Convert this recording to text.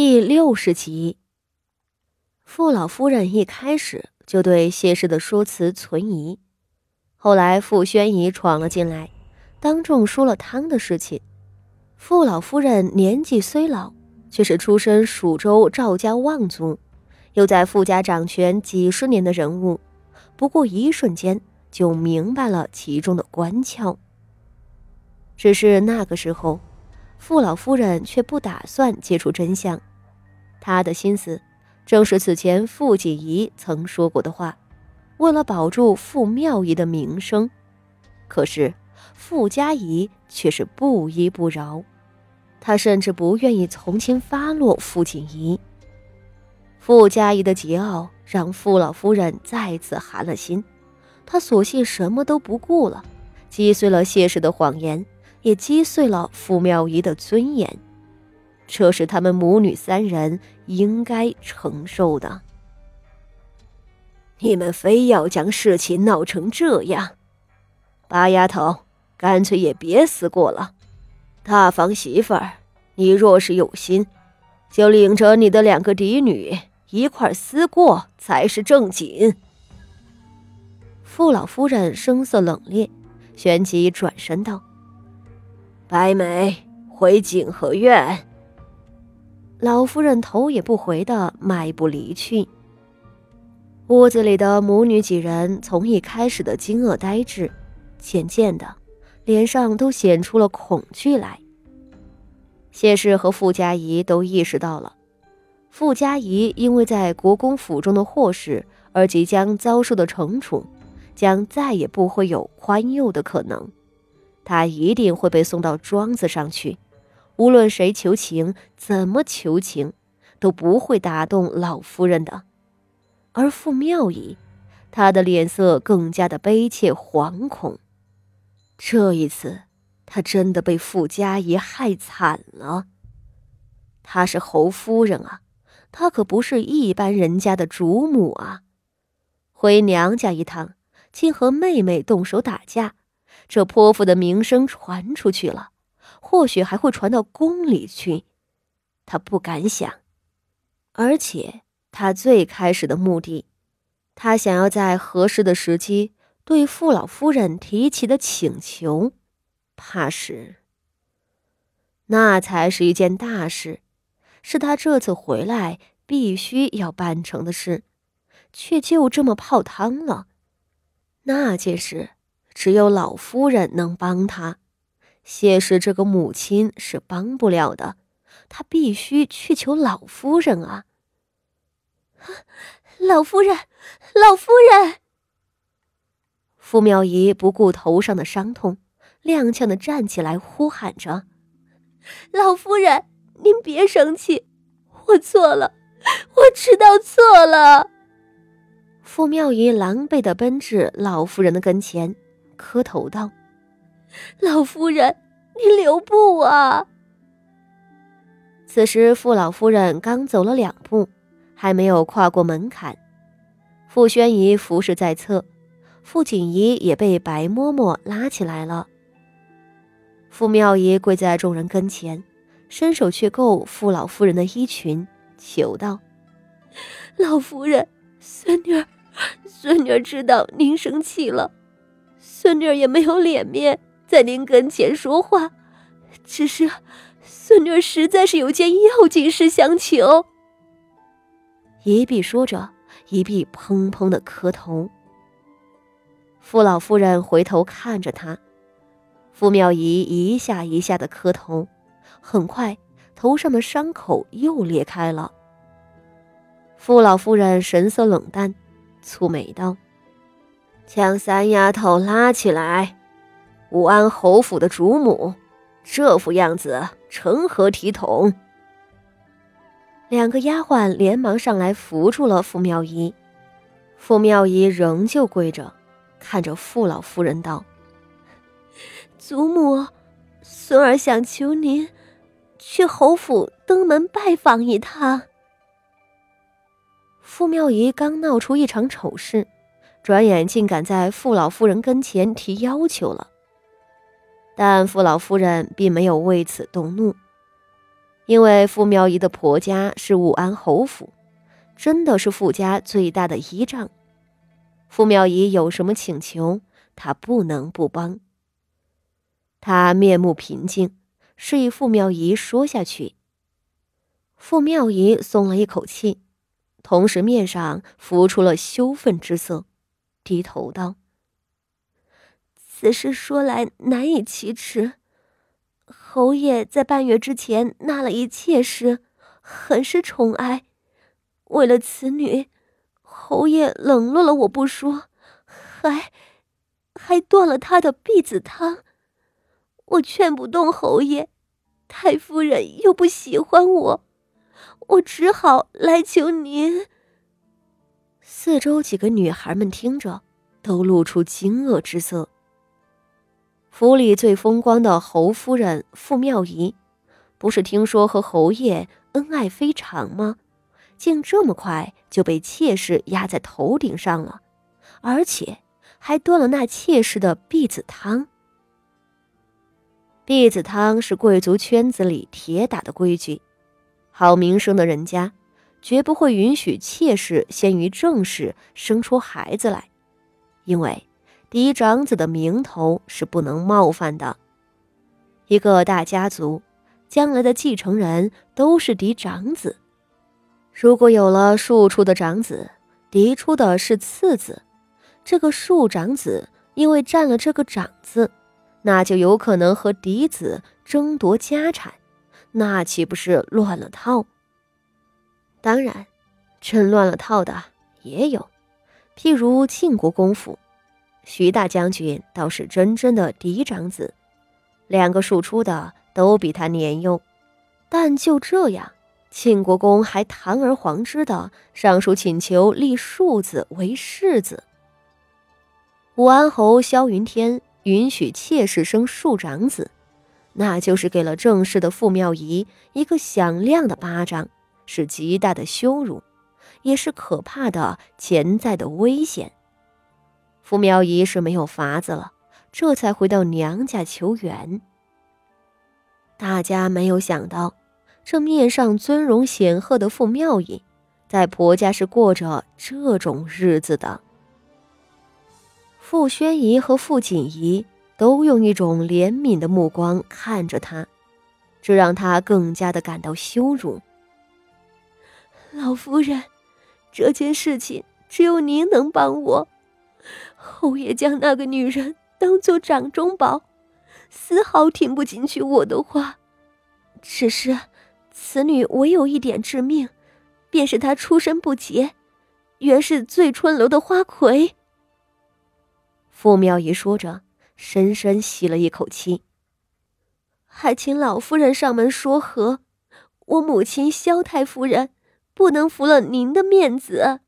第六十集，傅老夫人一开始就对谢氏的说辞存疑，后来傅宣仪闯了进来，当众说了汤的事情。傅老夫人年纪虽老，却是出身蜀州赵家望族，又在傅家掌权几十年的人物，不过一瞬间就明白了其中的关窍。只是那个时候。傅老夫人却不打算揭出真相，他的心思正是此前傅锦仪曾说过的话，为了保住傅妙仪的名声。可是傅家仪却是不依不饶，他甚至不愿意从轻发落傅锦仪。傅家仪的桀骜让傅老夫人再次寒了心，她索性什么都不顾了，击碎了谢氏的谎言。也击碎了傅妙仪的尊严，这是他们母女三人应该承受的。你们非要将事情闹成这样，八丫头，干脆也别思过了。大房媳妇儿，你若是有心，就领着你的两个嫡女一块思过才是正经。傅老夫人声色冷冽，旋即转身道。白梅回景和院。老夫人头也不回的迈步离去。屋子里的母女几人从一开始的惊愕呆滞，渐渐的，脸上都显出了恐惧来。谢氏和傅家仪都意识到了，傅家仪因为在国公府中的祸事而即将遭受的惩处，将再也不会有宽宥的可能。他一定会被送到庄子上去，无论谁求情，怎么求情，都不会打动老夫人的。而傅妙仪，她的脸色更加的悲切惶恐。这一次，她真的被傅家仪害惨了。她是侯夫人啊，她可不是一般人家的主母啊。回娘家一趟，竟和妹妹动手打架。这泼妇的名声传出去了，或许还会传到宫里去。他不敢想，而且他最开始的目的，他想要在合适的时机对傅老夫人提起的请求，怕是那才是一件大事，是他这次回来必须要办成的事，却就这么泡汤了。那件事。只有老夫人能帮他，谢氏这个母亲是帮不了的，她必须去求老夫人啊！老夫人，老夫人！傅妙仪不顾头上的伤痛，踉跄的站起来，呼喊着：“老夫人，您别生气，我错了，我知道错了。”傅妙仪狼狈的奔至老夫人的跟前。磕头道：“老夫人，您留步啊！”此时，傅老夫人刚走了两步，还没有跨过门槛。傅宣仪服侍在侧，傅锦仪也被白嬷嬷拉起来了。傅妙仪跪在众人跟前，伸手去够傅老夫人的衣裙，求道：“老夫人，孙女儿，孙女儿知道您生气了。”孙女儿也没有脸面在您跟前说话，只是孙女实在是有件要紧事相求。一碧说着，一碧砰砰的磕头。傅老夫人回头看着他，傅妙仪一下一下的磕头，很快头上的伤口又裂开了。傅老夫人神色冷淡，蹙眉道。将三丫头拉起来，武安侯府的主母，这副样子成何体统？两个丫鬟连忙上来扶住了傅妙仪，傅妙仪仍旧跪着，看着傅老夫人道：“祖母，孙儿想求您去侯府登门拜访一趟。”傅妙仪刚闹出一场丑事。转眼竟敢在傅老夫人跟前提要求了，但傅老夫人并没有为此动怒。因为傅妙仪的婆家是武安侯府，真的是傅家最大的依仗。傅妙仪有什么请求，他不能不帮。他面目平静，示意傅妙仪说下去。傅妙仪松了一口气，同时面上浮出了羞愤之色，低头道：“此事说来难以启齿。”侯爷在半月之前纳了一妾室，很是宠爱。为了此女，侯爷冷落了我不说，还还断了他的婢子汤。我劝不动侯爷，太夫人又不喜欢我，我只好来求您。四周几个女孩们听着，都露出惊愕之色。府里最风光的侯夫人傅妙仪，不是听说和侯爷恩爱非常吗？竟这么快就被妾室压在头顶上了，而且还端了那妾室的婢子汤。婢子汤是贵族圈子里铁打的规矩，好名声的人家绝不会允许妾室先于正室生出孩子来，因为。嫡长子的名头是不能冒犯的。一个大家族，将来的继承人都是嫡长子。如果有了庶出的长子，嫡出的是次子，这个庶长子因为占了这个长字，那就有可能和嫡子争夺家产，那岂不是乱了套？当然，真乱了套的也有，譬如晋国公府。徐大将军倒是真正的嫡长子，两个庶出的都比他年幼，但就这样，庆国公还堂而皇之的上书请求立庶子为世子。武安侯萧云天允许妾室生庶长子，那就是给了正室的傅妙仪一个响亮的巴掌，是极大的羞辱，也是可怕的潜在的危险。傅妙仪是没有法子了，这才回到娘家求援。大家没有想到，这面上尊荣显赫的傅妙仪，在婆家是过着这种日子的。傅宣仪和傅锦仪都用一种怜悯的目光看着他，这让他更加的感到羞辱。老夫人，这件事情只有您能帮我。侯爷将那个女人当做掌中宝，丝毫听不进去我的话。只是，此女唯有一点致命，便是她出身不洁，原是醉春楼的花魁。傅妙仪说着，深深吸了一口气。还请老夫人上门说和，我母亲萧太夫人不能服了您的面子。